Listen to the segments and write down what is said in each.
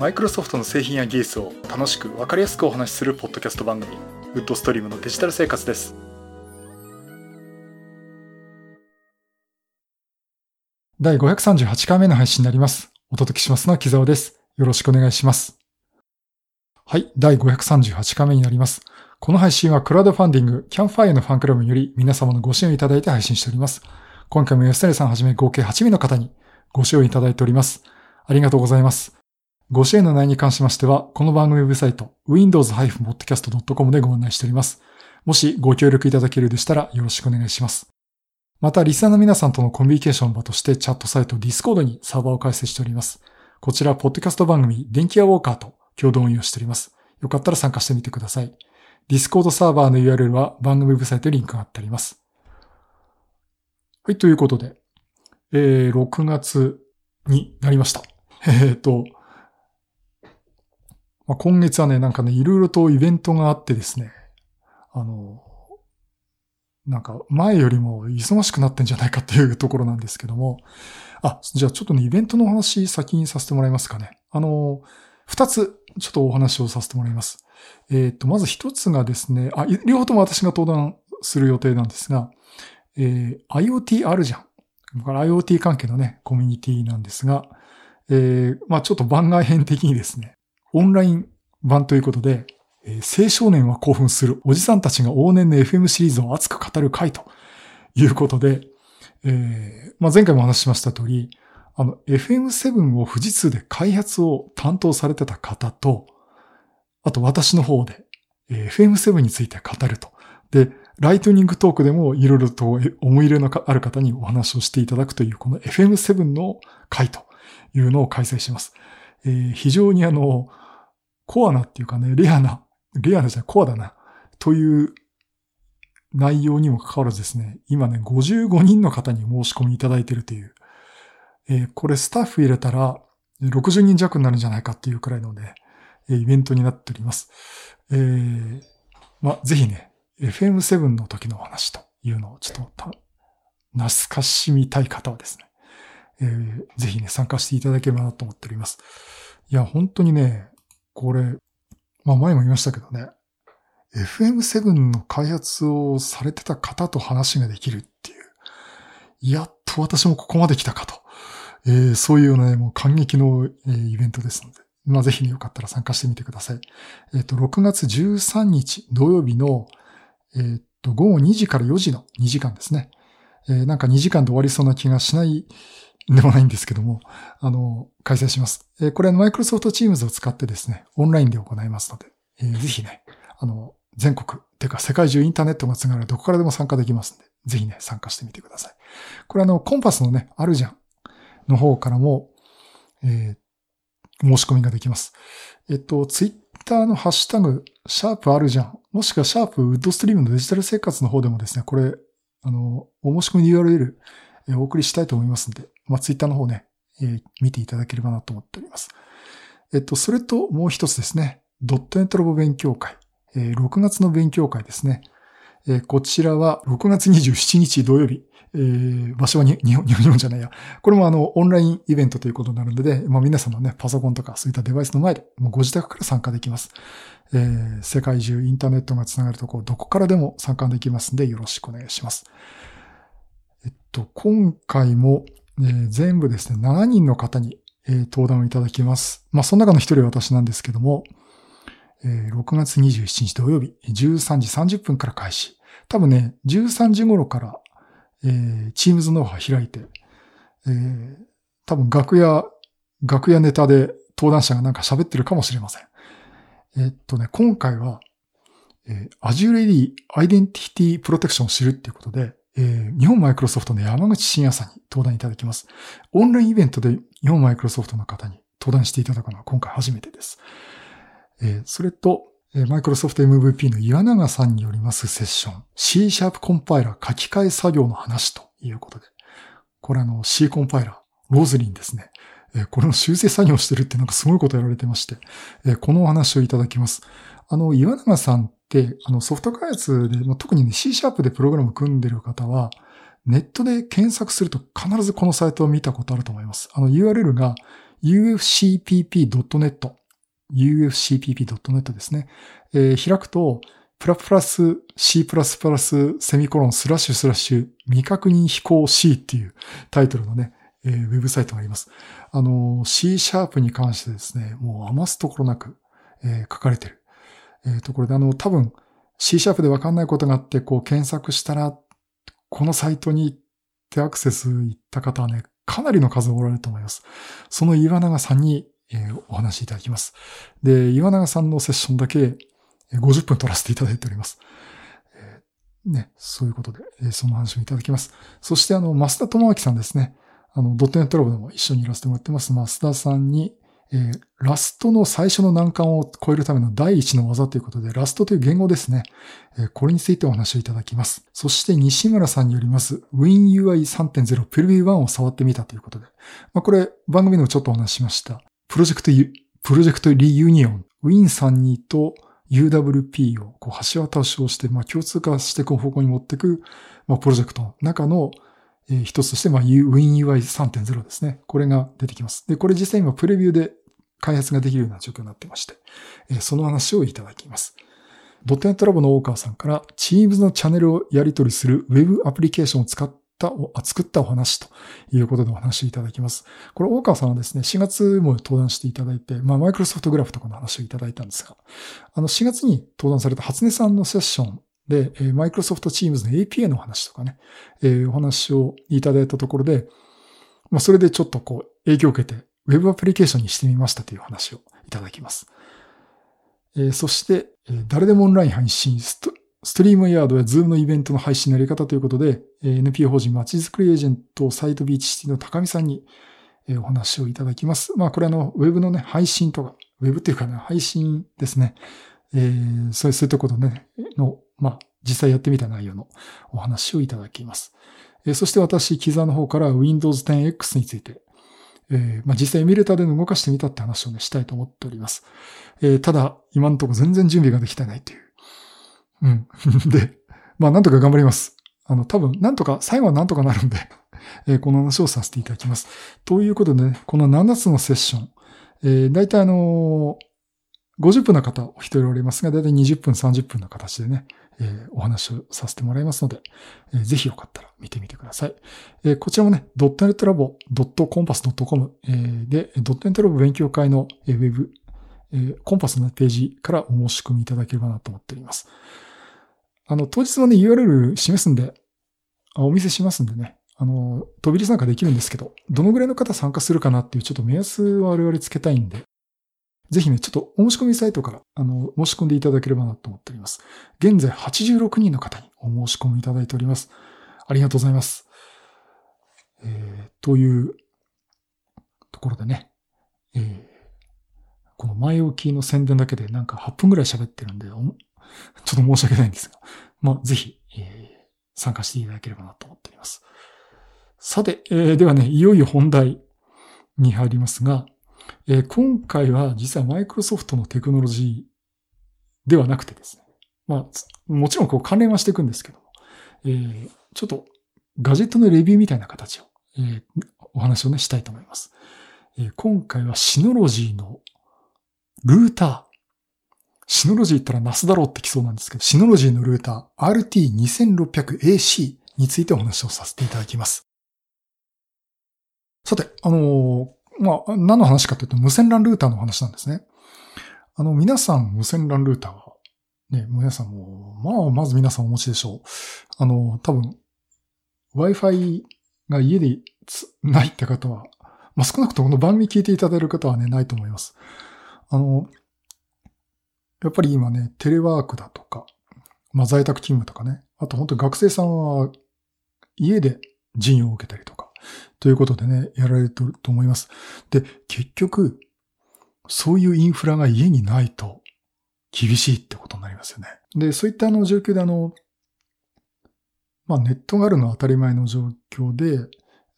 マイクロソフトの製品や技術を楽しく分かりやすくお話しするポッドキャスト番組ウッドストリームのデジタル生活です。第538回目の配信になります。お届けしますのは木沢です。よろしくお願いします。はい第538回目になります。この配信はクラウドファンディングキャンファイアのファンクラブにより皆様のご支援をいただいて配信しております。今回も吉谷さんはじめ合計8名の方にご支援いただいております。ありがとうございます。ご支援の内容に関しましては、この番組ウェブサイト、windows-podcast.com でご案内しております。もしご協力いただけるでしたらよろしくお願いします。また、リスナーの皆さんとのコミュニケーション場としてチャットサイト Discord にサーバーを開設しております。こちら、ポッドキャスト番組、電気屋ウォーカーと共同運用しております。よかったら参加してみてください。Discord サーバーの URL は番組ウェブサイトにリンクが貼ってあります。はい、ということで、えー、6月になりました。えっ、と、まあ、今月はね、なんかね、いろいろとイベントがあってですね、あの、なんか前よりも忙しくなってんじゃないかっていうところなんですけども、あ、じゃあちょっとね、イベントのお話先にさせてもらえますかね。あの、二つちょっとお話をさせてもらいます。えっ、ー、と、まず一つがですね、あ、両方とも私が登壇する予定なんですが、えー、IoT あるじゃん。IoT 関係のね、コミュニティなんですが、えー、まあちょっと番外編的にですね、オンライン版ということで、えー、青少年は興奮するおじさんたちが往年の FM シリーズを熱く語る回ということで、えー、まあ、前回もお話ししました通り、あの、FM7 を富士通で開発を担当されてた方と、あと私の方で、えー、FM7 について語ると。で、ライトニングトークでもいろいろと思い入れのある方にお話をしていただくという、この FM7 の回というのを開催します。えー、非常にあの、コアなっていうかね、レアな、レアなじゃ、コアだな、という内容にもかかわらずですね、今ね、55人の方に申し込みいただいているという、えー、これスタッフ入れたら60人弱になるんじゃないかっていうくらいのでね、イベントになっております。えー、まぜひね、FM7 の時のお話というのをちょっと懐かしみたい方はですね、えー、ぜひね、参加していただければなと思っております。いや、本当にね、これ、まあ前も言いましたけどね、FM7 の開発をされてた方と話ができるっていう、やっと私もここまで来たかと。えー、そういうね、もう感激の、えー、イベントですので、まあぜひ、よかったら参加してみてください。えっ、ー、と、6月13日土曜日の、えっ、ー、と、午後2時から4時の2時間ですね。えー、なんか2時間で終わりそうな気がしないでもないんですけども、あの、開催します。えー、これマイクロソフトチームズを使ってですね、オンラインで行いますので、えー、ぜひね、あの、全国、てか世界中インターネットがつながるどこからでも参加できますんで、ぜひね、参加してみてください。これあの、コンパスのね、あるじゃんの方からも、えー、申し込みができます。えっと、ツイッターのハッシュタグ、シャープあるじゃん。もしくはシャープウッドストリームのデジタル生活の方でもですね、これ、あの、お申し込み URL、えお送りしたいと思いますんで、まあ、ツイッターの方ね、えー、見ていただければなと思っております。えっと、それともう一つですね、ドットネットロボ勉強会、えー、6月の勉強会ですね。えー、こちらは6月27日土曜日、えー、場所は日本、日本じゃないや。これもあの、オンラインイベントということになるので、まあ皆様ね、パソコンとかそういったデバイスの前で、もうご自宅から参加できます。えー、世界中インターネットがつながるところ、どこからでも参加できますんで、よろしくお願いします。えっと、今回も、え、全部ですね、7人の方に、えー、登壇をいただきます。まあ、その中の一人は私なんですけども、えー、6月27日土曜日、13時30分から開始。多分ね、13時頃から、えー、チームズノウハウ開いて、えー、多分楽屋、楽屋ネタで登壇者がなんか喋ってるかもしれません。えっとね、今回は、えー、Azure AD Identity Protection を知るっていうことで、えー、日本マイクロソフトの山口真也さんに登壇いただきます。オンラインイベントで日本マイクロソフトの方に登壇していただくのは今回初めてです。えー、それと、マイクロソフト MVP の岩永さんによりますセッション、C シャープコンパイラー書き換え作業の話ということで、これあの C コンパイラー、ローズリンですね。これの修正作業してるってなんかすごいことやられてまして、このお話をいただきます。あの、岩永さんって、あの、ソフト開発で、特にね、C シャープでプログラム組んでる方は、ネットで検索すると必ずこのサイトを見たことあると思います。あの URL が ufcpp.net、ufcpp.net ですね。えー、開くと、プラプラス C++ セミコロンスラッシュスラッシュ未確認飛行 C っていうタイトルのね、えー、ウェブサイトがあります。あの、C シャープに関してですね、もう余すところなく、えー、書かれてる、えー、ところで、あの、多分 C シャープでわかんないことがあって、こう検索したら、このサイトに行ってアクセス行った方はね、かなりの数おられると思います。その岩永さんに、えー、お話しいただきます。で、岩永さんのセッションだけ50分取らせていただいております。えー、ね、そういうことで、えー、その話をいただきます。そしてあの、増田智明さんですね。あの、ドットネットラボでも一緒にいらせてもらってます。増田さんに、えー、ラストの最初の難関を超えるための第一の技ということで、ラストという言語ですね。えー、これについてお話をいただきます。そして西村さんによります WinUI3.0 プレビュー1を触ってみたということで。まあ、これ番組でもちょっとお話ししました。プロジェクトプロジェクトリユニオン、Win32 と UWP をこう橋渡しをして、まあ、共通化していく方向に持っていく、まあ、プロジェクトの中の、一つとして、まあ、WinUI3.0 ですね。これが出てきます。で、これ実際今プレビューで開発ができるような状況になってまして、その話をいただきます。ドットネットラボの大川さんから Teams のチャンネルをやり取りする Web アプリケーションを使っった作ったお話ということでお話いただきます。これ、大川さんはですね、4月も登壇していただいて、まあ、マイクロソフトグラフとかの話をいただいたんですが、あの、4月に登壇された初音さんのセッションで、えー、マイクロソフトチームズの APA の話とかね、えー、お話をいただいたところで、まあ、それでちょっとこう、影響を受けて、ウェブアプリケーションにしてみましたという話をいただきます。え、そして、え、誰でもオンライン配信ストリームヤードやズームのイベントの配信のやり方ということで、え NPO 法人まちづくりエージェントサイトビーチシティの高見さんにえお話をいただきます。まあこれあの、ウェブのね、配信とか、ウェブっていうかね、配信ですね。えー、そういうところね、の、まあ実際やってみた内容のお話をいただきます。え、そして私、キザの方から Windows 10X について、えー、まあ実際エミュレーターで動かしてみたって話をね、したいと思っております。えー、ただ、今のとこ全然準備ができてないという。うん。で、まあなんとか頑張ります。あの、多分、なんとか、最後はなんとかなるんで えー、この話をさせていただきます。ということでね、この7つのセッション、えー、大体あのー、50分の方お一人おりますが、大体20分、30分の形でね、え、お話をさせてもらいますので、えー、ぜひよかったら見てみてください。え、こちらもね、ドットネットラボ、ドットコンパス .com、え、で、ドットネットラボ勉強会のウェブ、え、コンパスのページからお申し込みいただければなと思っております。あの、当日はね、URL 示すんで、お見せしますんでね、あの、飛び出参加できるんですけど、どのぐらいの方参加するかなっていうちょっと目安を我々つけたいんで、ぜひね、ちょっとお申し込みサイトから、あの、申し込んでいただければなと思っております。現在86人の方にお申し込みいただいております。ありがとうございます。えー、というところでね、えー、この前置きの宣伝だけでなんか8分ぐらい喋ってるんで、ちょっと申し訳ないんですが、まあ、ぜひ、えー、参加していただければなと思っております。さて、えー、ではね、いよいよ本題に入りますが、えー、今回は実はマイクロソフトのテクノロジーではなくてですね、まあ、もちろんこう関連はしていくんですけども、えー、ちょっとガジェットのレビューみたいな形を、えー、お話をね、したいと思います。えー、今回はシノロジーのルーター、シノロジー言ったらナスだろうってきそうなんですけど、シノロジーのルーター RT2600AC についてお話をさせていただきます。さて、あのー、まあ、何の話かというと無線 LAN ルーターの話なんですね。あの、皆さん無線 LAN ルーターは、ね、皆さんも、まあ、まず皆さんお持ちでしょう。あの、多分、Wi-Fi が家でないって方は、まあ、少なくともこの番組聞いていただける方はね、ないと思います。あの、やっぱり今ね、テレワークだとか、まあ在宅勤務とかね、あと本当に学生さんは家で授業を受けたりとか、ということでね、やられてると思います。で、結局、そういうインフラが家にないと厳しいってことになりますよね。で、そういったあの状況であの、まあネットがあるのは当たり前の状況で、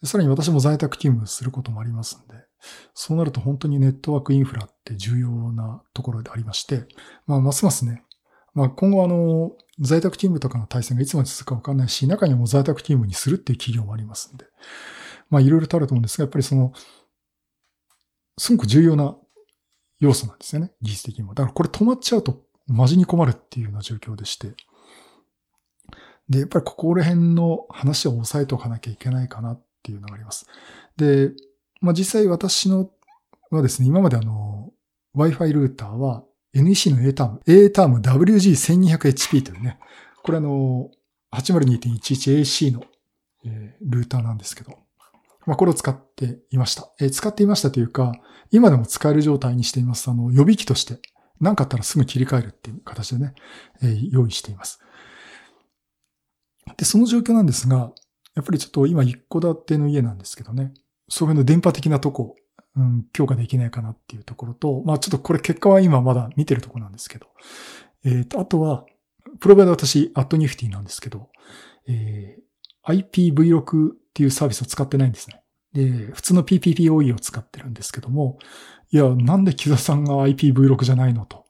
さらに私も在宅勤務することもありますんで、そうなると本当にネットワークインフラって重要なところでありまして、まあ、ますますね、まあ、今後あの、在宅勤務とかの体制がいつまで続くかわかんないし、中にも在宅勤務にするっていう企業もありますんで、まあ、いろいろとあると思うんですが、やっぱりその、すごく重要な要素なんですよね。技術的にも。だからこれ止まっちゃうとマジに困るっていうような状況でして。で、やっぱりここら辺の話を押さえておかなきゃいけないかなっていうのがあります。で、まあ、実際私のはですね、今まであの、Wi-Fi ルーターは NEC の A ターム、A ターム WG1200HP というね、これあの、802.11AC の、ルーターなんですけど、まあ、これを使っていました。えー、使っていましたというか、今でも使える状態にしています。あの、予備機として、何かあったらすぐ切り替えるっていう形でね、えー、用意しています。で、その状況なんですが、やっぱりちょっと今一戸建ての家なんですけどね、それの電波的なとこ、うん、強化できないかなっていうところと、まあちょっとこれ結果は今まだ見てるとこなんですけど、えっ、ー、と、あとは、プロバイダー私、アットニフティなんですけど、えー、IPv6 っていうサービスを使ってないんですね。で、普通の PPPoE を使ってるんですけども、いや、なんで木田さんが IPv6 じゃないのと。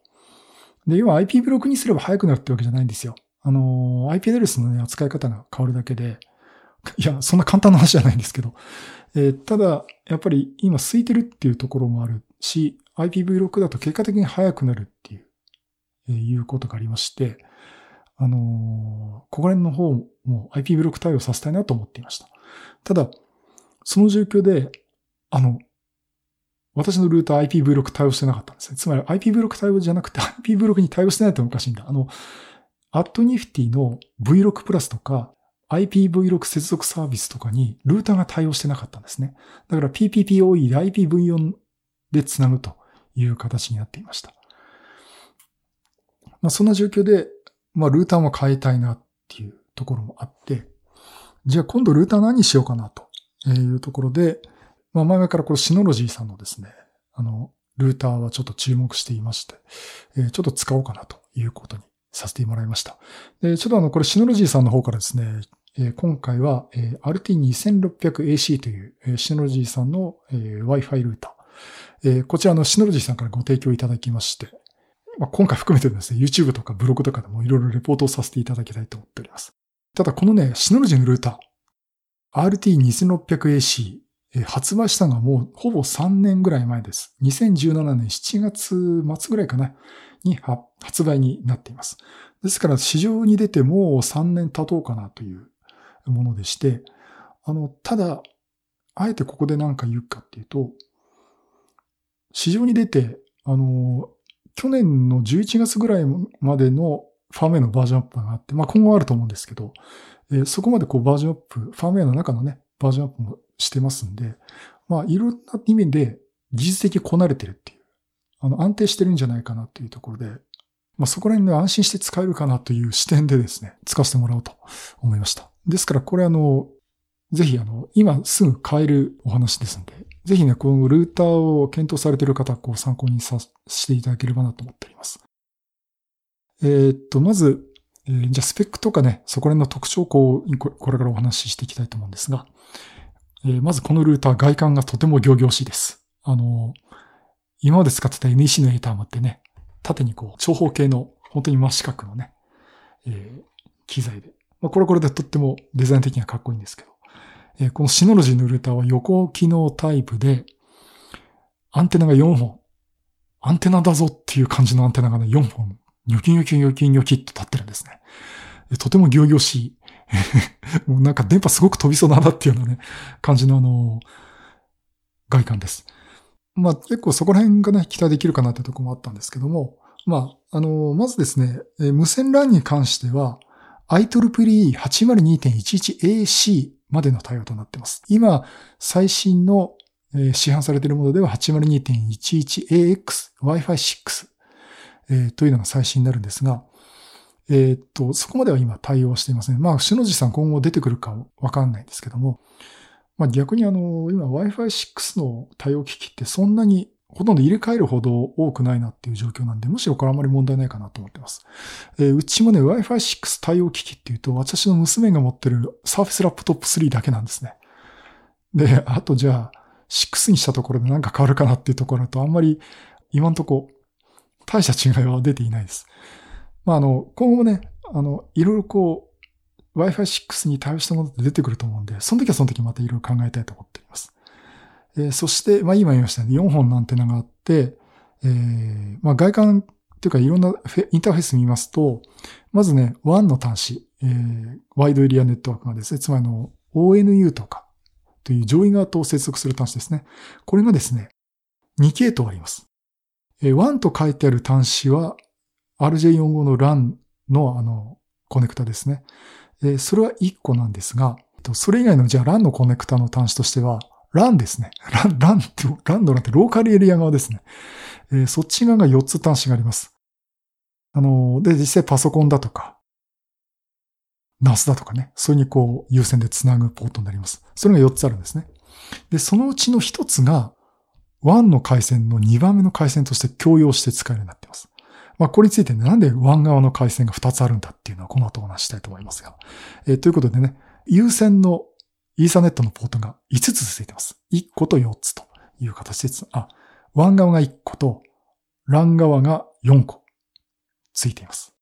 で、今 IPv6 にすれば速くなるってわけじゃないんですよ。あの、IP アドレスの、ね、扱い方が変わるだけで、いや、そんな簡単な話じゃないんですけど、えー、ただ、やっぱり今空いてるっていうところもあるし、IPv6 だと結果的に速くなるっていう、えー、いうことがありまして、あのー、ここら辺の方も IPv6 対応させたいなと思っていました。ただ、その状況で、あの、私のルーター IPv6 対応してなかったんですね。つまり IPv6 対応じゃなくて IPv6 に対応してないとおかしいんだ。あの、アットニフティの V6 プラスとか IPv6 接続サービスとかにルーターが対応してなかったんですね。だから PPPoE で IPv4 で繋ぐという形になっていました。まあ、そんな状況で、まあ、ルーターも変えたいなっていうところもあって、じゃあ今度ルーター何しようかなというところで、まあ、前々からこれシノロジーさんのですね、あの、ルーターはちょっと注目していまして、えー、ちょっと使おうかなということにさせてもらいました。で、ちょっとあの、これシノロジーさんの方からですね、えー、今回は、えー、RT2600AC という、えー、シノロジーさんの、えー、Wi-Fi ルーター。えー、こちらのシノロジーさんからご提供いただきまして、まあ、今回含めてですね、YouTube とかブログとかでもいろいろレポートをさせていただきたいと思っております。ただこのね、シノロジーのルーター、RT2600AC、発売したのはもうほぼ3年ぐらい前です。2017年7月末ぐらいかな、に発売になっています。ですから市場に出てもう3年経とうかなというものでして、あの、ただ、あえてここで何か言うかっていうと、市場に出て、あの、去年の11月ぐらいまでのファームウェアのバージョンアップがあって、まあ今後あると思うんですけど、えー、そこまでこうバージョンアップ、ファームウェアの中のね、バージョンアップもしてますんで、まあいろんな意味で技術的にこなれてるっていう、あの安定してるんじゃないかなっていうところで、まあそこら辺で安心して使えるかなという視点でですね、使わせてもらおうと思いました。ですからこれあの、ぜひあの、今すぐ買えるお話ですので、ぜひね、このルーターを検討されている方、こう参考にさしていただければなと思っております。えー、っと、まず、えー、じゃあスペックとかね、そこら辺の特徴をこう、これからお話ししていきたいと思うんですが、えー、まずこのルーター、外観がとても行々しいです。あの、今まで使ってた NEC のエーターもってね、縦にこう、長方形の、本当に真四角のね、えー、機材で。まあ、これこれでとってもデザイン的にはかっこいいんですけど、えー、このシノロジーのルーターは横機能タイプで、アンテナが4本。アンテナだぞっていう感じのアンテナがね、4本、ニョキニョキニョキニョキっと立ってるんですね。とても行々しい。もうなんか電波すごく飛びそうだなっていうようなね、感じのあの、外観です。まあ結構そこら辺がね、期待できるかなってとこもあったんですけども、まあ、あの、まずですね、無線 LAN に関しては、IEEE802.11AC までの対応となっています。今、最新の、市販されているものでは 802.11AX Wi-Fi 6、というのが最新になるんですが、え、っと、そこまでは今対応していません。まあ、篠地さん今後出てくるかわかんないんですけども、まあ逆にあの、今 Wi-Fi 6の対応機器ってそんなにほとんど入れ替えるほど多くないなっていう状況なんで、むしろこれあまり問題ないかなと思ってます。えー、うちもね、Wi-Fi 6対応機器っていうと、私の娘が持ってる Surface Laptop 3だけなんですね。で、あとじゃあ、6にしたところで何か変わるかなっていうところと、あんまり今んとこ大した違いは出ていないです。まあ、あの、今後もね、あの、いろいろこう、Wi-Fi 6に対応したものって出てくると思うんで、その時はその時またいろいろ考えたいと思っております。えー、そして、まあ今言いましたね、4本のアンテナがあって、えー、まあ外観っていうかいろんなインターフェース見ますと、まずね、WAN の端子、えー、ワイドエリアネットワークがですね、つまりの ONU とかという上位側と接続する端子ですね。これがですね、2系統あります。えー、WAN と書いてある端子は RJ45 の LAN のあの、コネクタですね。えー、それは1個なんですが、それ以外のじゃあ LAN のコネクタの端子としては、LAN ですね。LAN、LAN って、LAN のなんてローカルエリア側ですね。えー、そっち側が4つ端子があります。あの、で、実際パソコンだとか、NAS だとかね、それにこう、優先で繋ぐポートになります。それが4つあるんですね。で、そのうちの1つが、WAN の回線の2番目の回線として共用して使えるようになっています。まあ、これについてね、なんで WAN 側の回線が2つあるんだっていうのはこの後お話したいと思いますが。えー、ということでね、優先のイーサネットのポートが5つついてます。1個と4つという形です、あ、WAN 側が1個と LAN 側が4個ついています。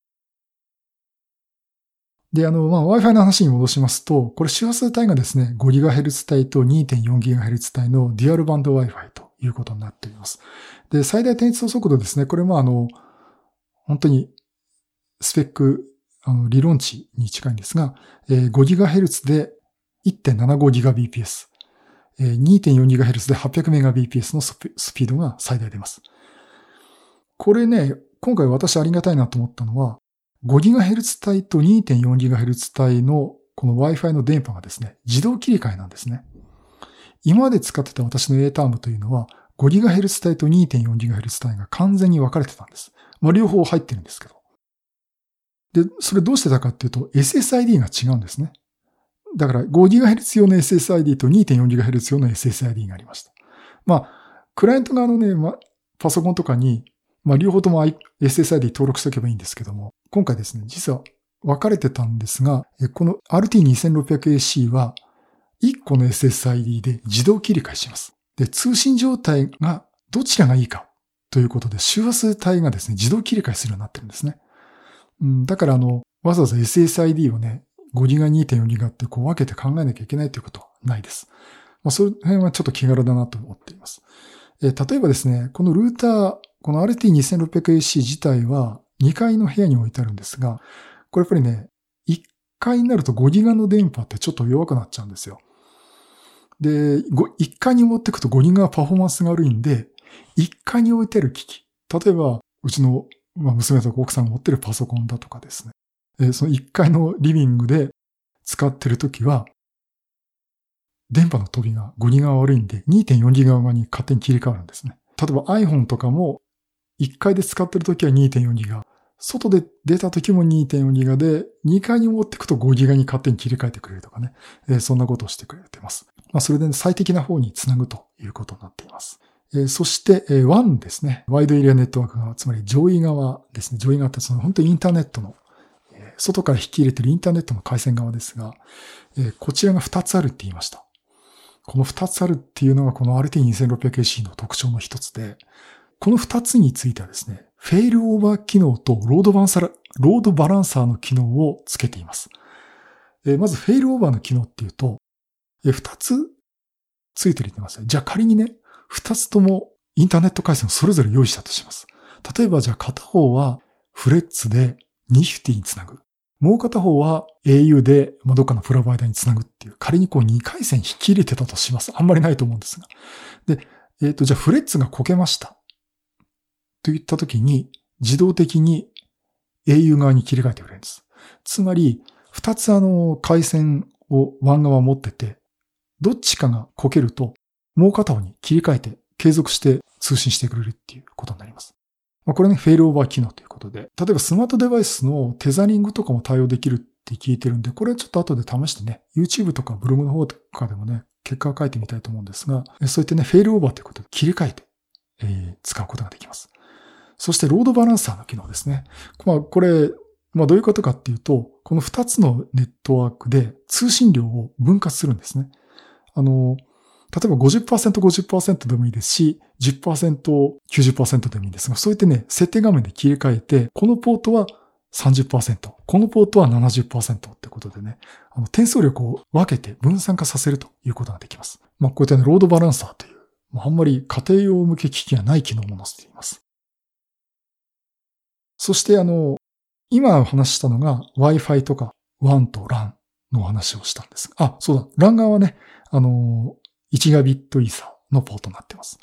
で、あの、まあ、Wi-Fi の話に戻しますと、これ周波数帯がですね、5GHz 帯と 2.4GHz 帯のデュアルバンド Wi-Fi ということになっています。で、最大転送速度ですね、これもあの、本当にスペック、あの、理論値に近いんですが、えー、5GHz で 1.75GBps、2.4GHz で 800Mbps のスピードが最大出ます。これね、今回私ありがたいなと思ったのは、5GHz 帯と 2.4GHz 帯のこの Wi-Fi の電波がですね、自動切り替えなんですね。今まで使ってた私の A タームというのは、5GHz 帯と 2.4GHz 帯が完全に分かれてたんです。まあ、両方入ってるんですけど。で、それどうしてたかっていうと、SSID が違うんですね。だから 5GHz 用の SSID と 2.4GHz 用の SSID がありました。まあ、クライアント側のね、まあ、パソコンとかにまあ、両方とも SSID 登録しておけばいいんですけども、今回ですね、実は分かれてたんですが、この RT2600AC は1個の SSID で自動切り替えします。で、通信状態がどちらがいいかということで、周波数帯がですね、自動切り替えするようになってるんですね。うん、だからあの、わざわざ SSID をね、5ギガ、2.4ギガってこう分けて考えなきゃいけないということはないです。まあ、その辺はちょっと気軽だなと思っています。え例えばですね、このルーター、この RT2600AC 自体は2階の部屋に置いてあるんですが、これやっぱりね、1階になると5ギガの電波ってちょっと弱くなっちゃうんですよ。で、1階に持ってくと5ギガパフォーマンスが悪いんで、1階に置いてある機器、例えば、うちの娘とか奥さんが持ってるパソコンだとかですね、その1階のリビングで使ってるときは、電波の飛びが5ギガ悪いんで、2.4ギガ側に勝手に切り替わるんですね。例えば iPhone とかも1階で使ってるときは2.4ギガ。外で出た時も2.4ギガで、2階に持ってくと5ギガに勝手に切り替えてくれるとかね。えー、そんなことをしてくれてます。まあ、それで、最適な方につなぐということになっています。え、そして、えー、WAN ですね。ワイドエリアネットワーク側、つまり上位側ですね。上位側ってその本当にインターネットの、外から引き入れてるインターネットの回線側ですが、えー、こちらが2つあるって言いました。この2つあるっていうのがこの RT2600AC の特徴の一つで、この二つについてはですね、フェイルオーバー機能とロードバンサー、ロードバランサーの機能をつけています。えー、まずフェイルオーバーの機能っていうと、二、つついてるって言いますねじゃあ仮にね、二つともインターネット回線をそれぞれ用意したとします。例えばじゃあ片方はフレッツでニフティにつなぐ。もう片方は au でまどっかのプロバイダーにつなぐっていう、仮にこう2回線引き入れてたとします。あんまりないと思うんですが。で、えっ、ー、と、じゃあフレッツがこけました。といったときに、自動的に au 側に切り替えてくれるんです。つまり、二つあの、回線をワン側持ってて、どっちかがこけると、もう片方に切り替えて、継続して通信してくれるっていうことになります。まあ、これね、フェイルオーバー機能ということで、例えばスマートデバイスのテザリングとかも対応できるって聞いてるんで、これはちょっと後で試してね、YouTube とかブログの方とかでもね、結果を書いてみたいと思うんですが、そういってね、フェイルオーバーということで切り替えて、えー、使うことができます。そしてロードバランサーの機能ですね。まあ、これ、まあ、どういうことかっていうと、この2つのネットワークで通信量を分割するんですね。あの、例えば50%、50%でもいいですし、10%、90%でもいいんですが、そうやってね、設定画面で切り替えて、このポートは30%、このポートは70%ってことでね、あの、転送力を分けて分散化させるということができます。まあ、こういったね、ロードバランサーというあんまり家庭用向け機器がない機能も載せています。そしてあの、今話したのが Wi-Fi とか WAN と LAN の話をしたんです。あ、そうだ。LAN 側はね、あの、1ガビットイーサのポートになっています。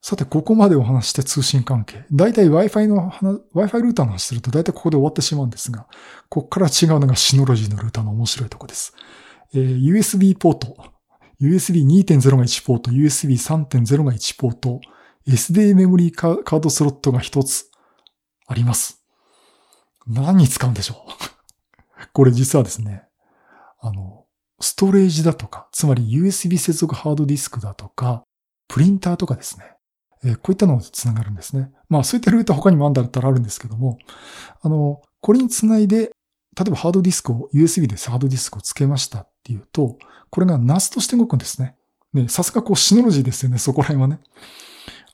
さて、ここまでお話して通信関係。だいたい Wi-Fi の話、Wi-Fi ルーターの話するとだいたいここで終わってしまうんですが、ここから違うのがシノロジーのルーターの面白いとこです。えー、USB ポート、USB2.0 が1ポート、USB3.0 が1ポート、SD メモリーカードスロットが1つあります。何に使うんでしょう？これ実はですね、あの、ストレージだとか、つまり USB 接続ハードディスクだとか、プリンターとかですね。えー、こういったのをつながるんですね。まあそういったルーター他にもあんだったらあるんですけども、あの、これにつないで、例えばハードディスクを、USB でハードディスクをつけましたっていうと、これが NAS として動くんですね。ね、さすがこうシノロジーですよね、そこら辺はね。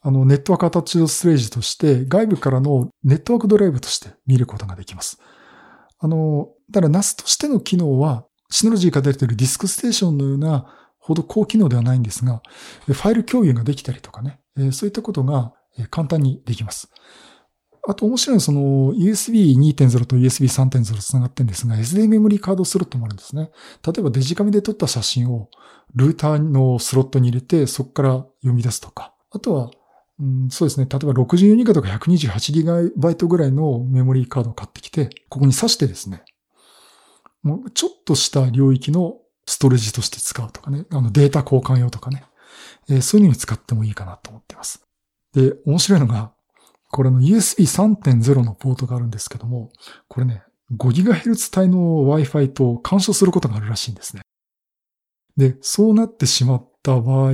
あの、ネットワークアタッチドストレージとして外部からのネットワークドライブとして見ることができます。あの、だから NAS としての機能は、シノロジーが出ているディスクステーションのようなほど高機能ではないんですが、ファイル共有ができたりとかね、そういったことが簡単にできます。あと面白いのはその USB2.0 と USB3.0 つながってるんですが、SD メモリーカードスロットもあるんですね。例えばデジカメで撮った写真をルーターのスロットに入れて、そこから読み出すとか。あとは、うん、そうですね。例えば64ギガとか 128GB ぐらいのメモリーカードを買ってきて、ここに挿してですね、もうちょっとした領域のストレージとして使うとかね、あのデータ交換用とかね、えー、そういうのに使ってもいいかなと思ってます。で、面白いのが、これの USB3.0 のポートがあるんですけども、これね、5GHz 帯の Wi-Fi と干渉することがあるらしいんですね。で、そうなってしまった場合、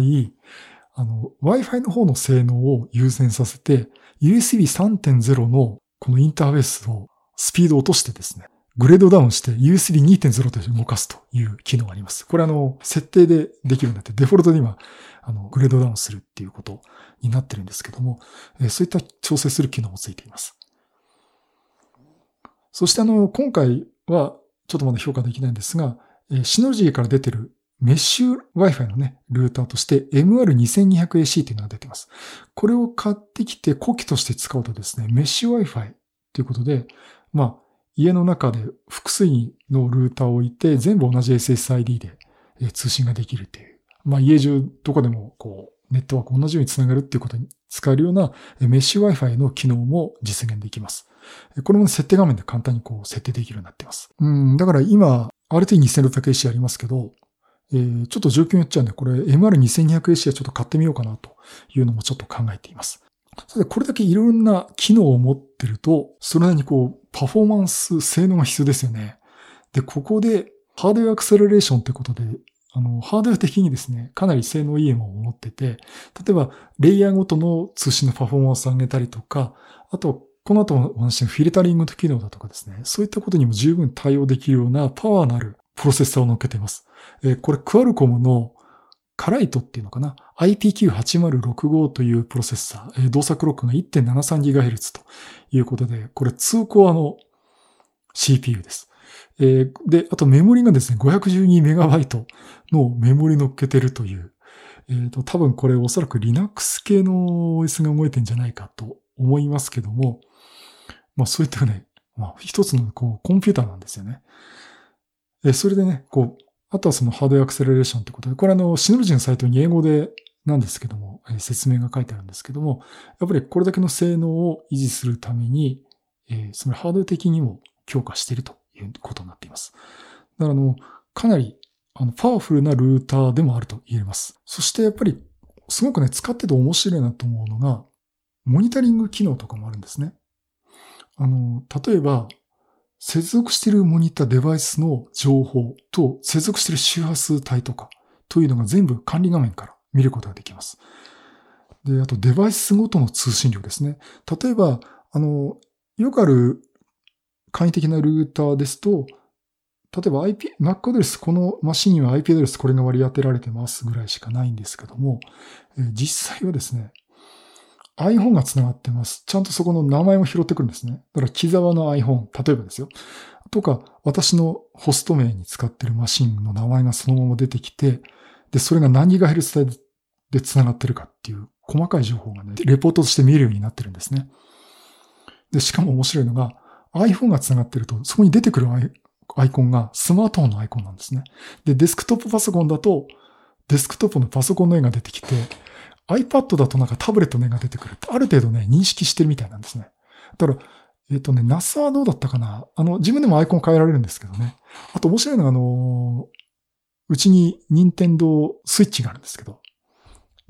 あの、Wi-Fi の方の性能を優先させて、USB3.0 のこのインターフェースをスピード落としてですね、グレードダウンして USB2.0 として動かすという機能があります。これあの、設定でできるんだって、デフォルトで今、あの、グレードダウンするっていうことになってるんですけども、そういった調整する機能もついています。そしてあの、今回はちょっとまだ評価できないんですが、シノジーから出てるメッシュ Wi-Fi のね、ルーターとして MR2200AC というのが出ています。これを買ってきて古希として使うとですね、メッシュ Wi-Fi ということで、まあ、家の中で複数のルーターを置いて、全部同じ SSID で通信ができるっていう。まあ家中どこでもこう、ネットワーク同じようにつながるっていうことに使えるようなメッシュ Wi-Fi の機能も実現できます。これも、設定画面で簡単にこう設定できるようになっています。うん、だから今、RT2600AC ありますけど、えー、ちょっと状況によっちゃうんで、これ MR2200AC はちょっと買ってみようかなというのもちょっと考えています。それでこれだけいろんな機能を持ってると、それなりにこう、パフォーマンス、性能が必要ですよね。で、ここで、ハードウェアアクセラレーションってことで、あの、ハードウェア的にですね、かなり性能いいものを持ってて、例えば、レイヤーごとの通信のパフォーマンスを上げたりとか、あと、この後お話しのフィルタリングの機能だとかですね、そういったことにも十分対応できるようなパワーのあるプロセッサーを乗っけています。えー、これ、クアルコムのカライトっていうのかな ?IPQ8065 というプロセッサー、動作クロックが 1.73GHz ということで、これ2コアの CPU です。で、あとメモリがですね、512MB のメモリ乗っけてるという、えっ、ー、と、多分これおそらく Linux 系の OS が動いてんじゃないかと思いますけども、まあそういったね、まあ一つのこうコンピューターなんですよね。え、それでね、こう、あとはそのハードウェアクセラレーションってことで、これあの、シノロジーのサイトに英語でなんですけども、え説明が書いてあるんですけども、やっぱりこれだけの性能を維持するために、えそのハード的にも強化しているということになっています。だからあの、かなりあのパワフルなルーターでもあると言えます。そしてやっぱりすごくね、使ってて面白いなと思うのが、モニタリング機能とかもあるんですね。あの、例えば、接続しているモニターデバイスの情報と接続している周波数帯とかというのが全部管理画面から見ることができます。で、あとデバイスごとの通信量ですね。例えば、あの、よくある簡易的なルーターですと、例えば IP、Mac アドレス、このマシンには IP アドレスこれが割り当てられてますぐらいしかないんですけども、実際はですね、iPhone が繋がってます。ちゃんとそこの名前も拾ってくるんですね。だから木沢の iPhone、例えばですよ。とか、私のホスト名に使ってるマシンの名前がそのまま出てきて、で、それが何ギガヘルツ帯で繋がってるかっていう細かい情報がね、レポートとして見えるようになってるんですね。で、しかも面白いのが iPhone が繋がってると、そこに出てくるアイコンがスマートフォンのアイコンなんですね。で、デスクトップパソコンだと、デスクトップのパソコンの絵が出てきて、iPad だとなんかタブレットの絵が出てくるって、ある程度ね、認識してるみたいなんですね。だから、えっ、ー、とね、NAS はどうだったかな？あの、自分でもアイコン変えられるんですけどね。あと面白いのが、あのうちに任天堂スイッチがあるんですけど、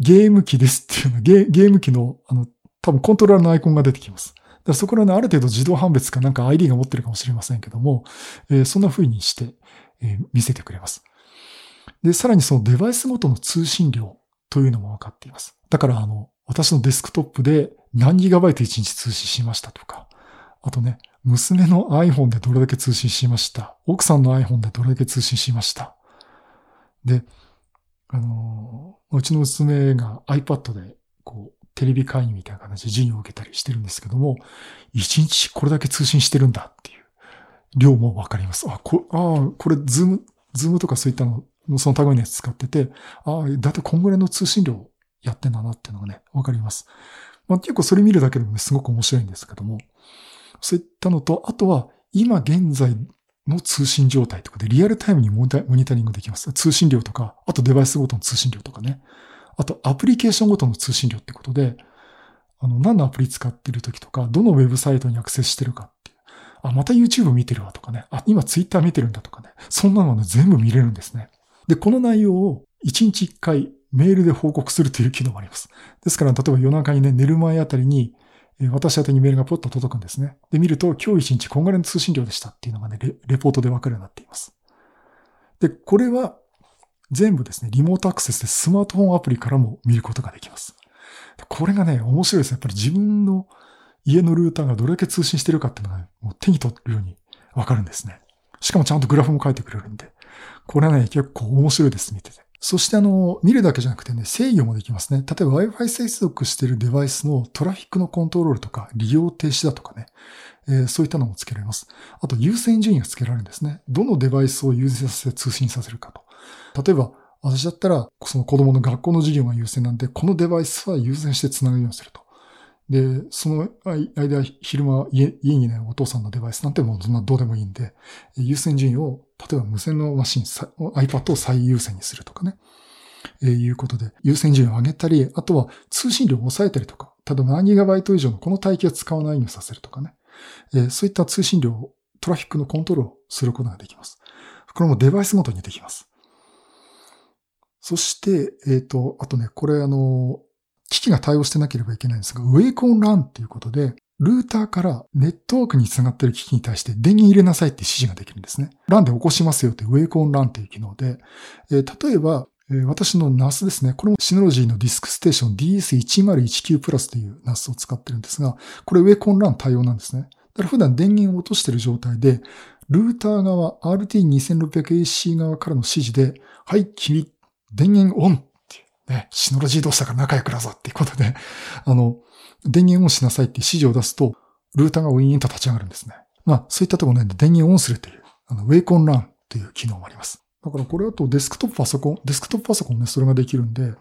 ゲーム機ですっていうのゲ、ゲーム機の、あの、多分コントローラーのアイコンが出てきます。だそこらね、ある程度自動判別かなんか ID が持ってるかもしれませんけども、えー、そんな風にして、えー、見せてくれます。で、さらにそのデバイスごとの通信量というのも分かっています。だから、あの、私のデスクトップで何ギガバイト1日通信しましたとか、あとね、娘の iPhone でどれだけ通信しました。奥さんの iPhone でどれだけ通信しました。で、あの、うちの娘が iPad で、こう、テレビ会議みたいな形で授業を受けたりしてるんですけども、1日これだけ通信してるんだっていう量もわかります。あ、こあこれ、ズーム、ズームとかそういったの、その類のやつ使ってて、ああ、だってこんぐらいの通信量やってんだなっていうのがね、わかります。まあ、結構それ見るだけでもね、すごく面白いんですけども、そういったのと、あとは、今現在の通信状態とかでリアルタイムにモニタリングできます。通信量とか、あとデバイスごとの通信量とかね。あとアプリケーションごとの通信量ってことで、あの、何のアプリ使ってる時とか、どのウェブサイトにアクセスしてるかっていう。あ、また YouTube 見てるわとかね。あ、今 Twitter 見てるんだとかね。そんなのね、全部見れるんですね。で、この内容を1日1回メールで報告するという機能もあります。ですから、例えば夜中にね、寝る前あたりに、私宛にメールがポッと届くんですね。で、見ると、今日一日こんぐらの通信量でしたっていうのがねレ、レポートでわかるようになっています。で、これは全部ですね、リモートアクセスでスマートフォンアプリからも見ることができます。これがね、面白いです。やっぱり自分の家のルーターがどれだけ通信してるかっていうのが、もう手に取るようにわかるんですね。しかもちゃんとグラフも書いてくれるんで。これね、結構面白いです、見てて。そしてあの、見るだけじゃなくてね、制御もできますね。例えば Wi-Fi 接続しているデバイスのトラフィックのコントロールとか、利用停止だとかね、えー、そういったのも付けられます。あと優先順位が付けられるんですね。どのデバイスを優先させて通信させるかと。例えば、私だったら、その子供の学校の授業が優先なんで、このデバイスは優先して繋ぐようにすると。で、その間、昼間家家にね、お父さんのデバイスなんてもうそんなどうでもいいんで、優先順位を、例えば無線のマシン、iPad を最優先にするとかね。えー、いうことで、優先順位を上げたり、あとは通信量を抑えたりとか、例えば何ギガバイト以上のこの帯域を使わないようにさせるとかね。えー、そういった通信量を、トラフィックのコントロールをすることができます。これもデバイスごとにできます。そして、えっ、ー、と、あとね、これあの、機器が対応してなければいけないんですが、ウェイコンランっていうことで、ルーターからネットワークにつながっている機器に対して電源入れなさいって指示ができるんですね。ランで起こしますよってウェイコンランっていう機能で、えー、例えば、えー、私の NAS ですね。これもシノロジーのディスクステーション DS1019 プラスという NAS を使ってるんですが、これウェイコンラン対応なんですね。だから普段電源を落としている状態で、ルーター側 RT2600AC 側からの指示で、はい、君、電源オンね、シノロジー同士だから仲良くだぞっていうことで、あの、電源オンしなさいって指示を出すと、ルーターがウィーンと立ち上がるんですね。まあ、そういったところね、電源オンするという、あの、ウェイコンランという機能もあります。だからこれだとデスクトップパソコン、デスクトップパソコンね、それができるんで、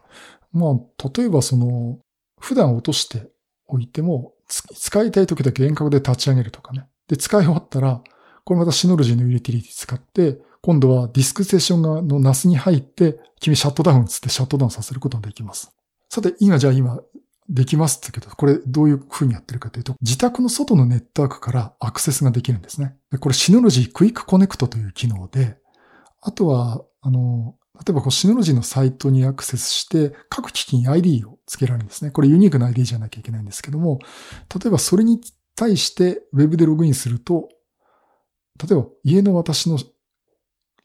まあ、例えばその、普段落としておいても、使いたい時だけ遠隔で立ち上げるとかね。で、使い終わったら、これまたシノロジーのユーティリティ使って、今度はディスクステーション側の NAS に入って、君シャットダウンつってシャットダウンさせることができます。さて、今じゃあ今、できますってけど、これどういう風にやってるかというと、自宅の外のネットワークからアクセスができるんですね。でこれシノロジークイックコネクトという機能で、あとは、あの、例えばこうシノロジーのサイトにアクセスして、各機器に ID を付けられるんですね。これユニークな ID じゃなきゃいけないんですけども、例えばそれに対してウェブでログインすると、例えば家の私の、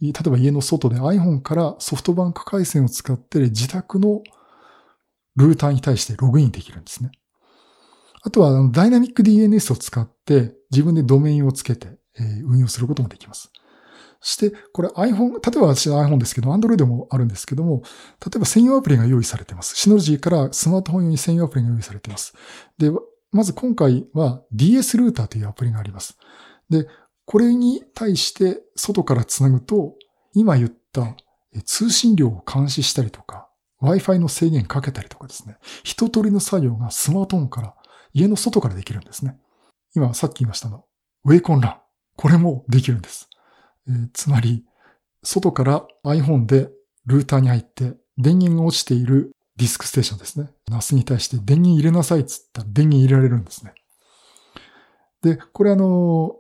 例えば家の外で iPhone からソフトバンク回線を使って自宅のルーターに対してログインできるんですね。あとはダイナミック DNS を使って自分でドメインをつけて運用することもできます。そして、これ iPhone、例えば私は iPhone ですけど、Android もあるんですけども、例えば専用アプリが用意されています。シノロジーからスマートフォン用に専用アプリが用意されています。で、まず今回は DS ルーターというアプリがあります。で、これに対して外からつなぐと、今言った通信量を監視したりとか、Wi-Fi の制限かけたりとかですね、一通りの作業がスマートフォンから家の外からできるんですね。今さっき言いましたの、 Wake on LAN。これもできるんです。えー、つまり、外から iPhone でルーターに入って電源が落ちているディスクステーションですね。NAS に対して電源入れなさいっつったら電源入れられるんですね。で、これあの、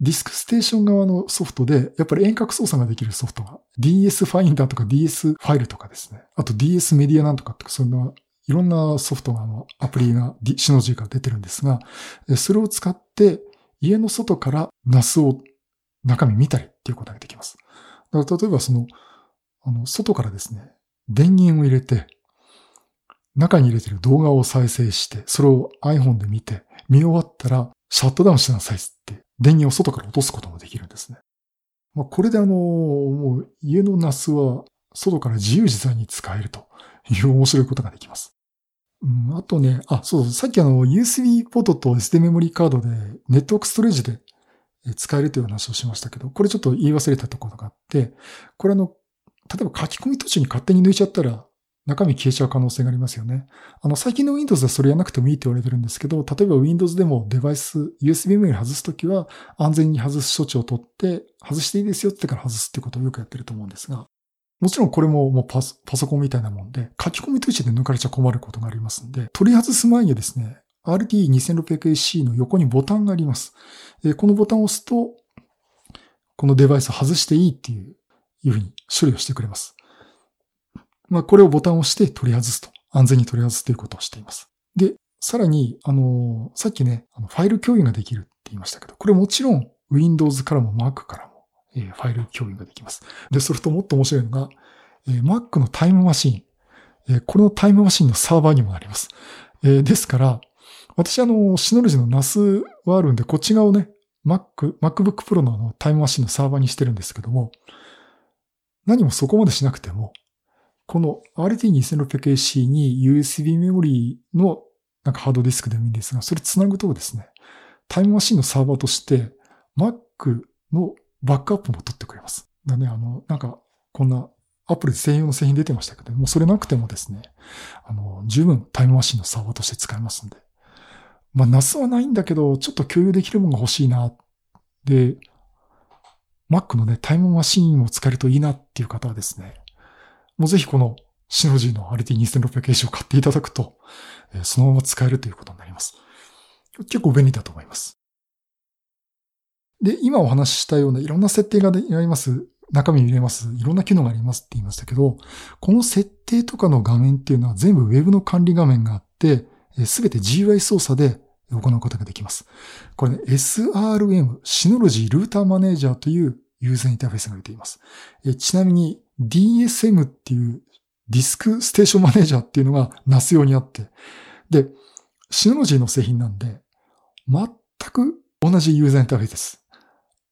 ディスクステーション側のソフトで、やっぱり遠隔操作ができるソフトが、DS ファインダーとか DS ファイルとかですね。あと DS メディアなんとかって、そんないろんなソフトが、あの、アプリが、シノジーから出てるんですが、それを使って、家の外から NAS を中身見たりっていうことができます。だから例えばその、あの、外からですね、電源を入れて、中に入れてる動画を再生して、それを iPhone で見て、見終わったら、シャットダウンしなさいって、電源を外から落とすこともできるんですね。まあ、これであの、もう家のナスは外から自由自在に使えるという面白いことができます。うん、あとね、あ、そう、さっきあの、USB ポートと SD メモリーカードで、ネットワークストレージで使えるという話をしましたけど、これちょっと言い忘れたところがあって、これあの、例えば書き込み途中に勝手に抜いちゃったら、中身消えちゃう可能性がありますよね。あの、最近の Windows はそれやなくてもいいって言われてるんですけど、例えば Windows でもデバイス、USB メモリ外すときは安全に外す処置を取って、外していいですよってから外すってことをよくやってると思うんですが、もちろんこれももうパソコンみたいなもんで、書き込み途中で抜かれちゃ困ることがありますんで、取り外す前にですね、RT2600AC の横にボタンがあります。えこのボタンを押すと、このデバイスを外していいっていう、いうふうに処理をしてくれます。まあ、これをボタンを押して取り外すと。安全に取り外すということをしています。で、さらに、あの、さっきね、あのファイル共有ができるって言いましたけど、これもちろん Windows からも Mac からも、えー、ファイル共有ができます。で、それともっと面白いのが、えー、Mac のタイムマシン、えー、これのタイムマシンのサーバーにもなります。えー、ですから、私あの、シノロジの NAS はあるんで、こっち側をね、Mac、MacBook Pro のあのタイムマシンのサーバーにしてるんですけども、何もそこまでしなくても、この RT2600AC に USB メモリーのなんかハードディスクでもいいんですが、それ繋ぐとですね、タイムマシンのサーバーとして Mac のバックアップも取ってくれます。だね、あの、なんか、こんなアップルで専用の製品出てましたけど、もうそれなくてもですね、あの、十分タイムマシンのサーバーとして使えますんで。まあ、NAS はないんだけど、ちょっと共有できるものが欲しいな。で、Mac のね、タイムマシンを使えるといいなっていう方はですね、もうぜひこのシノジーの RT2600AC を買っていただくと、そのまま使えるということになります。結構便利だと思います。で、今お話ししたようないろんな設定があります。中身見れます。いろんな機能がありますって言いましたけど、この設定とかの画面っていうのは全部 Web の管理画面があって、すべて GUI 操作で行うことができます。これね、SRM、シノロジールーターマネージャーというユーザーインターフェースが出ています。ちなみに DSM っていうディスクステーションマネージャーっていうのが NAS 用にあって、で、シノロジーの製品なんで、全く同じユーザーインターフェースです。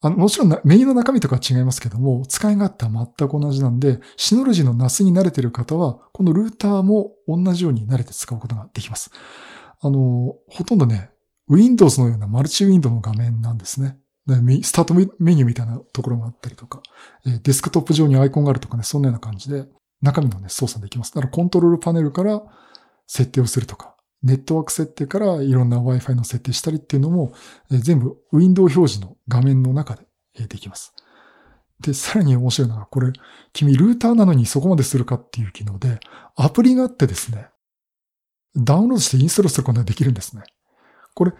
あの、もちろんメインの中身とかは違いますけども、使い勝手は全く同じなんで、シノロジーの NAS に慣れてる方は、このルーターも同じように慣れて使うことができます。あの、ほとんどね、Windows のようなマルチウィンドウの画面なんですね。スタートメニューみたいなところがあったりとか、デスクトップ上にアイコンがあるとかね、そんなような感じで、中身のね、操作できます。だからコントロールパネルから設定をするとか、ネットワーク設定からいろんな Wi-Fi の設定したりっていうのも、全部ウィンドウ表示の画面の中でできます。で、さらに面白いのが、これ、君ルーターなのにそこまでするかっていう機能で、アプリがあってですね、ダウンロードしてインストールすることができるんですね。これ、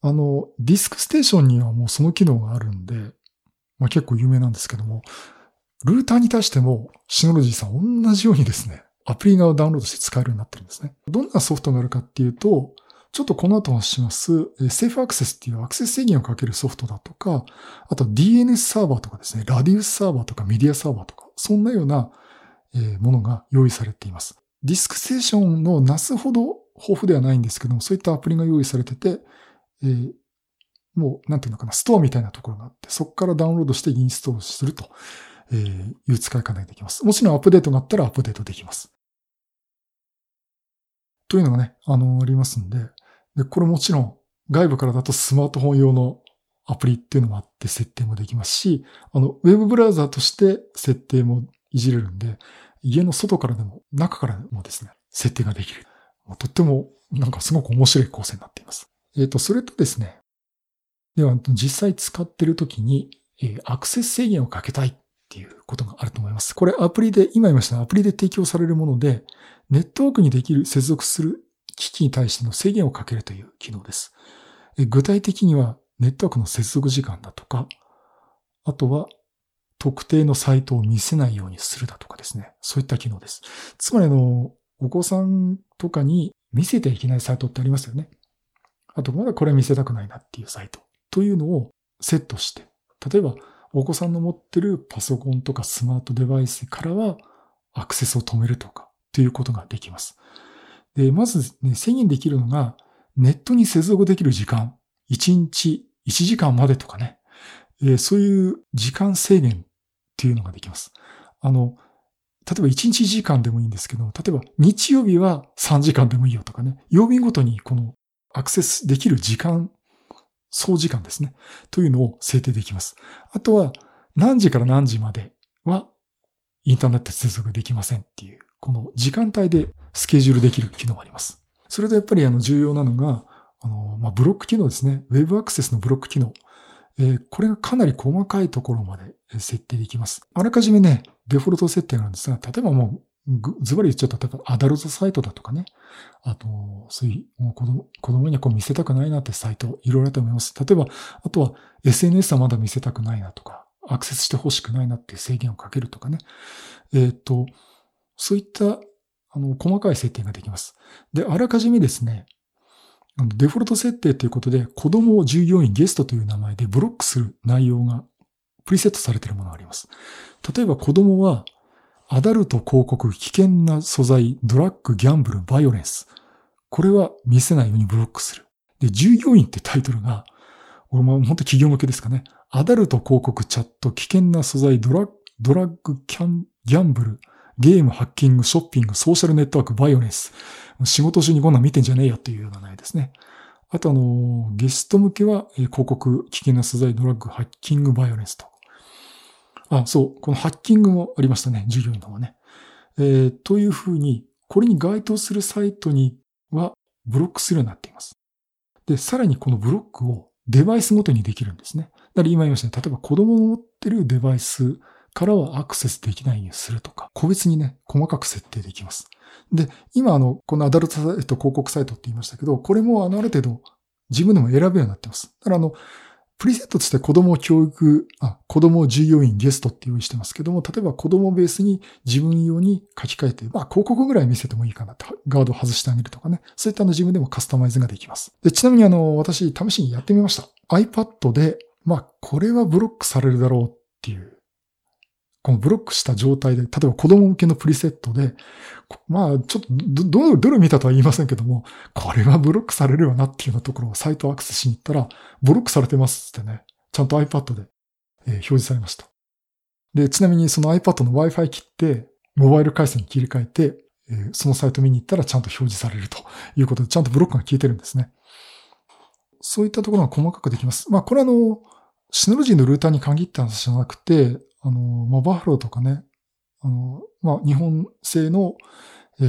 あの、ディスクステーションにはもうその機能があるんで、まあ結構有名なんですけども、ルーターに対してもシノロジーさん同じようにですね、アプリ側をダウンロードして使えるようになってるんですね。どんなソフトがあるかっていうと、ちょっとこの後お話します、セーフアクセスっていうアクセス制限をかけるソフトだとか、あと DNS サーバーとかですね、ラディウスサーバーとかメディアサーバーとか、そんなようなものが用意されています。ディスクステーションの NAS ほど豊富ではないんですけども、そういったアプリが用意されてて、えー、もう、なんていうのかな、ストアみたいなところがあって、そこからダウンロードしてインストールするという使い方ができます。もちろんアップデートがあったらアップデートできます。というのがね、あの、ありますんで、で、これもちろん外部からだとスマートフォン用のアプリっていうのもあって設定もできますし、あの、ウェブブラウザーとして設定もいじれるんで、家の外からでも中からでもですね、設定ができる。とってもなんかすごく面白い構成になっています。えっ、ー、と、それとですね、では実際使ってる時に、え、アクセス制限をかけたいっていうことがあると思います。これアプリで、今言いましたアプリで提供されるもので、ネットワークにできる接続する機器に対しての制限をかけるという機能です。具体的にはネットワークの接続時間だとか、あとは特定のサイトを見せないようにするだとかですね。そういった機能です。つまりあの、お子さんとかに見せてはいけないサイトってありますよね。あと、まだこれ見せたくないなっていうサイト。というのをセットして、例えばお子さんの持ってるパソコンとかスマートデバイスからはアクセスを止めるとかということができます。で、まずね、制限できるのがネットに接続できる時間、1日1時間までとかね、えー、そういう時間制限っていうのができます。あの、例えば1日1時間でもいいんですけど、例えば日曜日は3時間でもいいよとかね、曜日ごとにこのアクセスできる時間、総時間ですね、というのを制定できます。あとは何時から何時まではインターネット接続できませんっていう、この時間帯でスケジュールできる機能があります。それとやっぱりあの重要なのが、あの、ま、ブロック機能ですね。ウェブアクセスのブロック機能。えー、これがかなり細かいところまで設定できます。あらかじめね、デフォルト設定なんですが、例えばもう、ズバリ言っちゃった、例えばアダルトサイトだとかね。あと、そういう、子供子供にはこう見せたくないなってサイト、いろいろあると思います。例えば、あとは SNS はまだ見せたくないなとか、アクセスしてほしくないなっていう制限をかけるとかね。えっ、ー、と、そういった、あの、細かい設定ができます。で、あらかじめですね、デフォルト設定ということで、子供を従業員ゲストという名前でブロックする内容がプリセットされているものがあります。例えば子供は、アダルト広告、危険な素材、ドラッグ、ギャンブル、バイオレンス。これは見せないようにブロックする。で、従業員ってタイトルが、俺も本当企業向けですかね。アダルト広告、チャット、危険な素材、ドラドラッグ、キャン、ギャンブル、ゲーム、ハッキング、ショッピング、ソーシャルネットワーク、バイオレンス。仕事中にこんなん見てんじゃねえよっていうような内容ですね。あとあの、ゲスト向けは広告、危険な素材、ドラッグ、ハッキング、バイオレンスと。あ、そう。このハッキングもありましたね。従業員の方はね。えー、というふうに、これに該当するサイトにはブロックするようになっています。で、さらにこのブロックをデバイスごとにできるんですね。だから今言いましたね。例えば子供の持ってるデバイスからはアクセスできないようにするとか、個別にね、細かく設定できます。で、今あの、このアダルトサイト、広告サイトって言いましたけど、これもあの、ある程度自分でも選ぶようになってます。だからあの、プリセットとして子供教育、あ、子供従業員ゲストって用意してますけども、例えば子供ベースに自分用に書き換えて、まあ広告ぐらい見せてもいいかなと、ガードを外してあげるとかね。そういったあの自分でもカスタマイズができます。で、ちなみにあの、私試しにやってみました。iPad で、まあこれはブロックされるだろうっていうこのブロックした状態で、例えば子供向けのプリセットで、まあ、ちょっとど、どどれ見たとは言いませんけども、これはブロックされるよなっていうようなところをサイトアクセスしに行ったら、ブロックされてますってね、ちゃんと iPad で、え、表示されました。で、ちなみにその iPad の Wi-Fi 切って、モバイル回線に切り替えて、え、そのサイト見に行ったらちゃんと表示されるということで、ちゃんとブロックが消えてるんですね。そういったところが細かくできます。まあ、これあの、シノロジーのルーターに限った話じゃなくて、あの、まあ、バッファローとかね、あの、まあ、日本製の、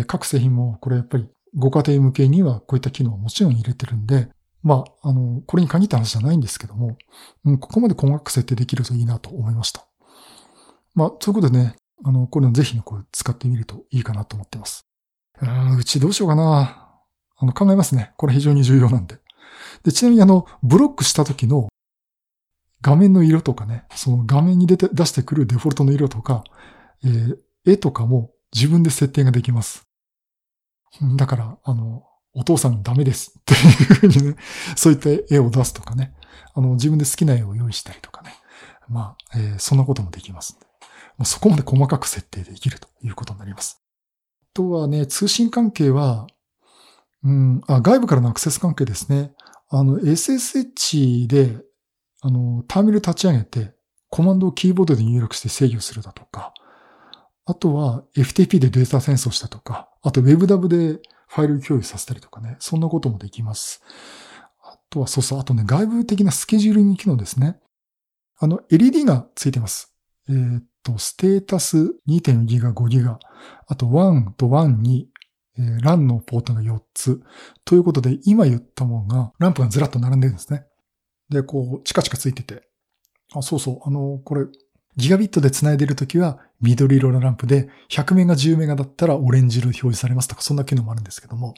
各製品もこれやっぱりご家庭向けにはこういった機能をもちろん入れてるんで、まあ、あの、これに限った話じゃないんですけども、うん、ここまで細かく設定できるといいなと思いました。まあ、ということでね、あの、これをぜひね、これ使ってみるといいかなと思ってます。うちどうしようかな。あの、考えますね。これ非常に重要なんで。で、ちなみにあの、ブロックした時の画面の色とかね、その画面に出て、出してくるデフォルトの色とか、えー、絵とかも自分で設定ができます。だから、あの、お父さんダメですっていうふうにね、そういった絵を出すとかね、あの、自分で好きな絵を用意したりとかね。まあ、えー、そんなこともできますんで。もうそこまで細かく設定できるということになります。あとはね、通信関係は、うん、あ、外部からのアクセス関係ですね。あの、SSH であの、ターミル立ち上げて、コマンドをキーボードで入力して制御するだとか、あとは FTP でデータ戦争したとか、あと WebDAV でファイル共有させたりとかね、そんなこともできます。あとは、そうそう、あとね、外部的なスケジューリング機能ですね。あの、LED がついてます。えー、っと、ステータス2.4ギガ、5ギガ、あと1と1に、えー、LAN のポートが4つ。ということで、今言ったものが、ランプがずらっと並んでるんですね。で、こう、チカチカついてて。あ、そうそう、あの、これ、ギガビットで繋いでるときは緑色のランプで、100メガ、10メガだったらオレンジ色で表示されますとか、そんな機能もあるんですけども、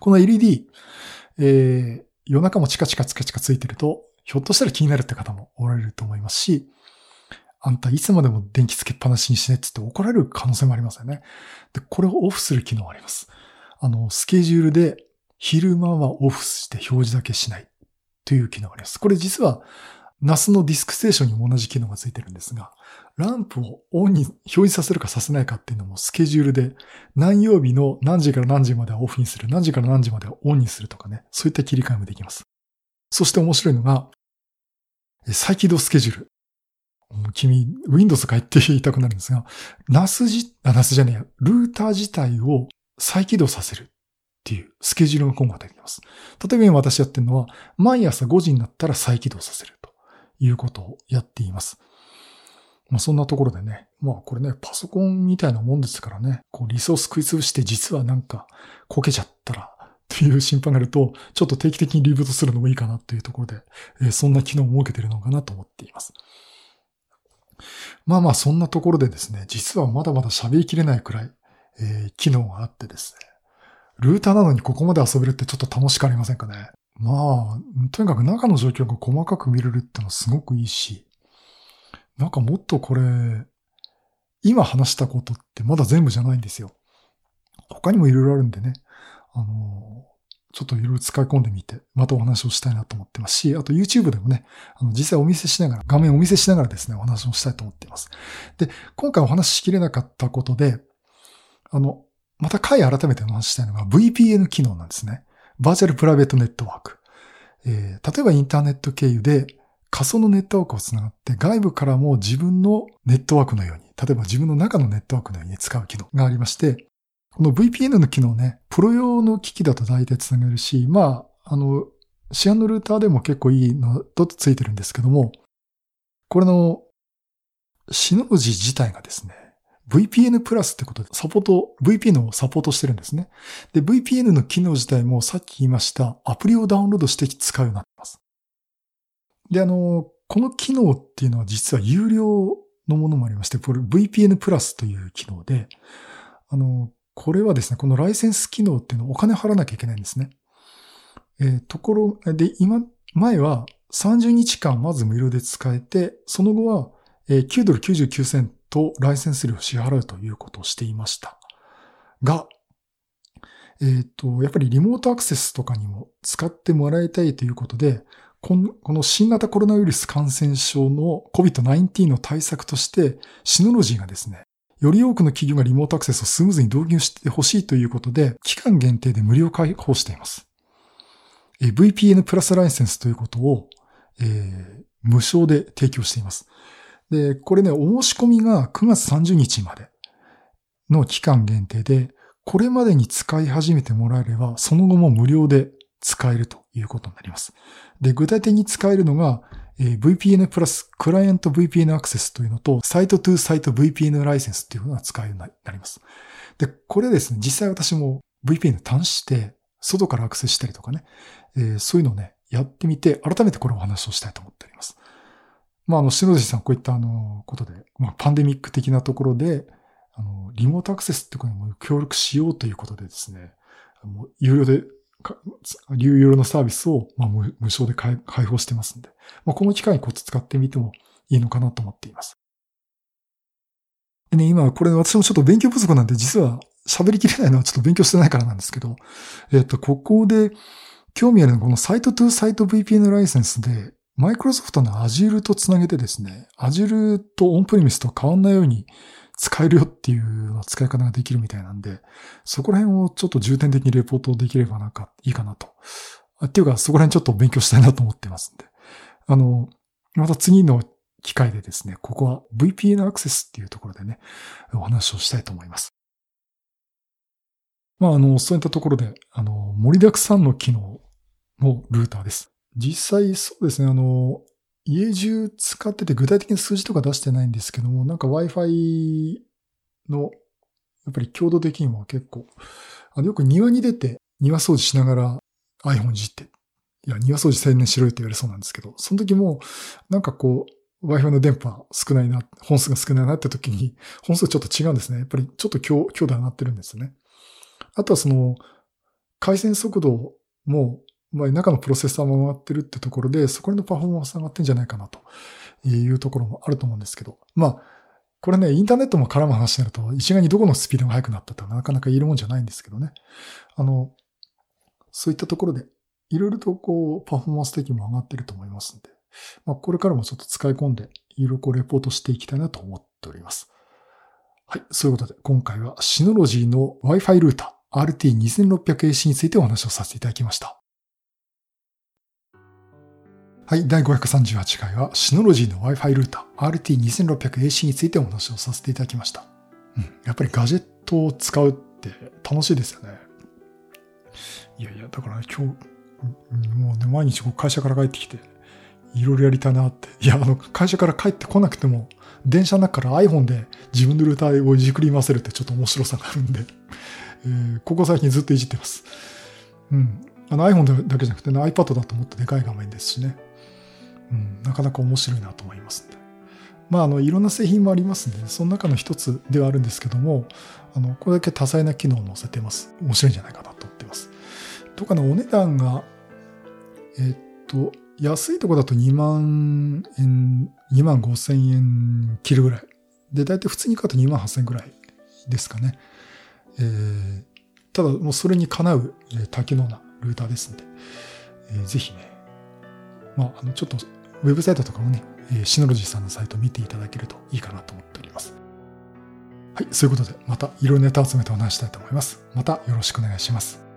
この LED、えー、夜中もチカチカチカチカついてると、ひょっとしたら気になるって方もおられると思いますし、あんたいつまでも電気つけっぱなしにしねって言って怒られる可能性もありますよね。で、これをオフする機能あります。あの、スケジュールで昼間はオフして表示だけしないという機能があります。これ実は NAS のディスクステーションにも同じ機能がついてるんですが、ランプをオンに表示させるかさせないかっていうのもスケジュールで何曜日の何時から何時まではオフにする、何時から何時まではオンにするとかね、そういった切り替えもできます。そして面白いのが、再起動スケジュール。君、Windows か言って言いたくなるんですが、NAS じ、あ、NAS じゃねえや、ルーター自体を再起動させるっていうスケジュールの今後が出てきます。例えば今私やってるのは、毎朝5時になったら再起動させるということをやっています。まあそんなところでね、まあこれね、パソコンみたいなもんですからね、こうリソース食い潰して実はなんかこけちゃったらっていう心配があると、ちょっと定期的にリブートするのもいいかなというところで、えー、そんな機能を設けてるのかなと思っています。まあまあそんなところでですね、実はまだまだ喋りきれないくらい、えー、機能があってですね、ルーターなのにここまで遊べるってちょっと楽しくありませんかね？まあ、とにかく中の状況が細かく見れるってのはすごくいいし、なんかもっとこれ、今話したことってまだ全部じゃないんですよ。他にもいろいろあるんでね。あの、ちょっといろいろ使い込んでみて、またお話をしたいなと思ってますし、あと YouTube でもね、あの、実際お見せしながら、画面をお見せしながらですね、お話をしたいと思っています。で、今回お話ししきれなかったことで、あの、また回改めてお話したいのが VPN 機能なんですね。バーチャルプライベートネットワーク。えー、例えばインターネット経由で仮想のネットワークをつながって外部からも自分のネットワークのように、例えば自分の中のネットワークのように使う機能がありまして、この VPN の機能ね、プロ用の機器だと大体つなげるし、まあ、あの、市販のルーターでも結構いいのとついてるんですけども、これの、シノロジー自体がですね、VPN プラスってことでサポート、VPN をサポートしてるんですね。で、VPN の機能自体もさっき言いましたアプリをダウンロードして使うようになってます。で、あの、この機能っていうのは実は有料のものもありまして、これ VPN プラスという機能で、あの、これはですね、このライセンス機能っていうのをお金払わなきゃいけないんですね。えー、ところ、で、今、前は30日間まず無料で使えて、その後は9ドル99セントライセンス料を支払うということをしていました。が、えっ、ー、と、やっぱりリモートアクセスとかにも使ってもらいたいということで、この新型コロナウイルス感染症の COVID-19 の対策として、シノロジーがですね、より多くの企業がリモートアクセスをスムーズに導入してほしいということで、期間限定で無料開放しています。VPN プラスライセンスということを、えー、無償で提供しています。で、これね、お申し込みが9月30日までの期間限定で、これまでに使い始めてもらえれば、その後も無料で使えるということになります。で、具体的に使えるのが、え VPN プラスクライアント VPN アクセスというのと、サイトトゥサイト VPN ライセンスっていうのが使えるようになります。で、これですね、実際私も VPN 端して、外からアクセスしたりとかね、えー、そういうのをね、やってみて、改めてこれをお話をしたいと思っております。まあ、あの、篠崎さん、こういったあの、ことで、まあ、パンデミック的なところで、あの、リモートアクセスってことにも協力しようということでですね、もう有料でか有料のサービスを、まあ、無償で開放してますんで、まあ、この機会にこう使ってみてもいいのかなと思っています。でね、今、これ私もちょっと勉強不足なんで、実は喋りきれないのはちょっと勉強してないからなんですけど、えっと、ここで興味あるのはこのサイトトゥサイト VPN ライセンスで、マイクロソフトの Azure とつなげてですね、Azure とオンプレミスと変わんないように使えるよっていう使い方ができるみたいなんで、そこら辺をちょっと重点的にレポートできればなんかいいかなと。っていうか、そこら辺ちょっと勉強したいなと思ってますんで。あの、また次の機会でですね、ここは VPN アクセスっていうところでね、お話をしたいと思います。まあ、あの、そういったところで、あの、盛りだくさんの機能のルーターです。実際そうですね、あの、家中使ってて具体的に数字とか出してないんですけども、なんか Wi-Fi の、やっぱり強度的にも結構、あの、よく庭に出て庭掃除しながら iPhone いじって、いや、庭掃除専念しろよって言われそうなんですけど、その時も、なんかこう、Wi-Fi の電波少ないな、本数が少ないなって時に、本数ちょっと違うんですね。やっぱりちょっと強強度上がってるんですね。あとはその、回線速度も、まあ、中のプロセッサーも回ってるってところで、そこのパフォーマンス上がってんじゃないかなというところもあると思うんですけど、まあ、これね、インターネットも絡む話になると、一概にどこのスピードが速くなったってなかなか言えるもんじゃないんですけどね。あの、そういったところで、いろいろとこう、パフォーマンス的にも上がってると思いますんで、まあ、これからもちょっと使い込んで、いろいろこう、レポートしていきたいなと思っております。はい。そういうことで、今回はシノロジーの Wi-Fi ルーター RT2600AC についてお話をさせていただきました。はい。第538回はシノロジーの Wi-Fi ルーター RT2600AC についてお話をさせていただきました。うん。やっぱりガジェットを使うって楽しいですよね。いやいや、だから今日、もうね、毎日会社から帰ってきて、いろいろやりたいなって。いや、あの、会社から帰ってこなくても、電車の中から iPhone で自分のルーターをいじくり回せるってちょっと面白さがあるんで、えー、ここ最近ずっといじってます。うん。あの iPhone だけじゃなくて、ね、iPad だともっとでかい画面ですしね。うん、なかなか面白いなと思いますんで。まあ、あの、いろんな製品もありますんで、その中の一つではあるんですけども、あの、これだけ多彩な機能を載せてます。面白いんじゃないかなと思ってます。とかね、お値段が、えっと、安いとこだと2万円、2万5千円切るぐらい。で、だいたい普通に買うと2万8千円ぐらいですかね。えー、ただ、もうそれにかなう、えー、多機能なルーターですんで、えー、ぜひね、まあ、あの、ちょっと、ウェブサイトとかもね、シノロジーさんのサイトを見ていただけるといいかなと思っております。はい、そういうことで、またいろいろネタ集めてお話したいと思います。またよろしくお願いします。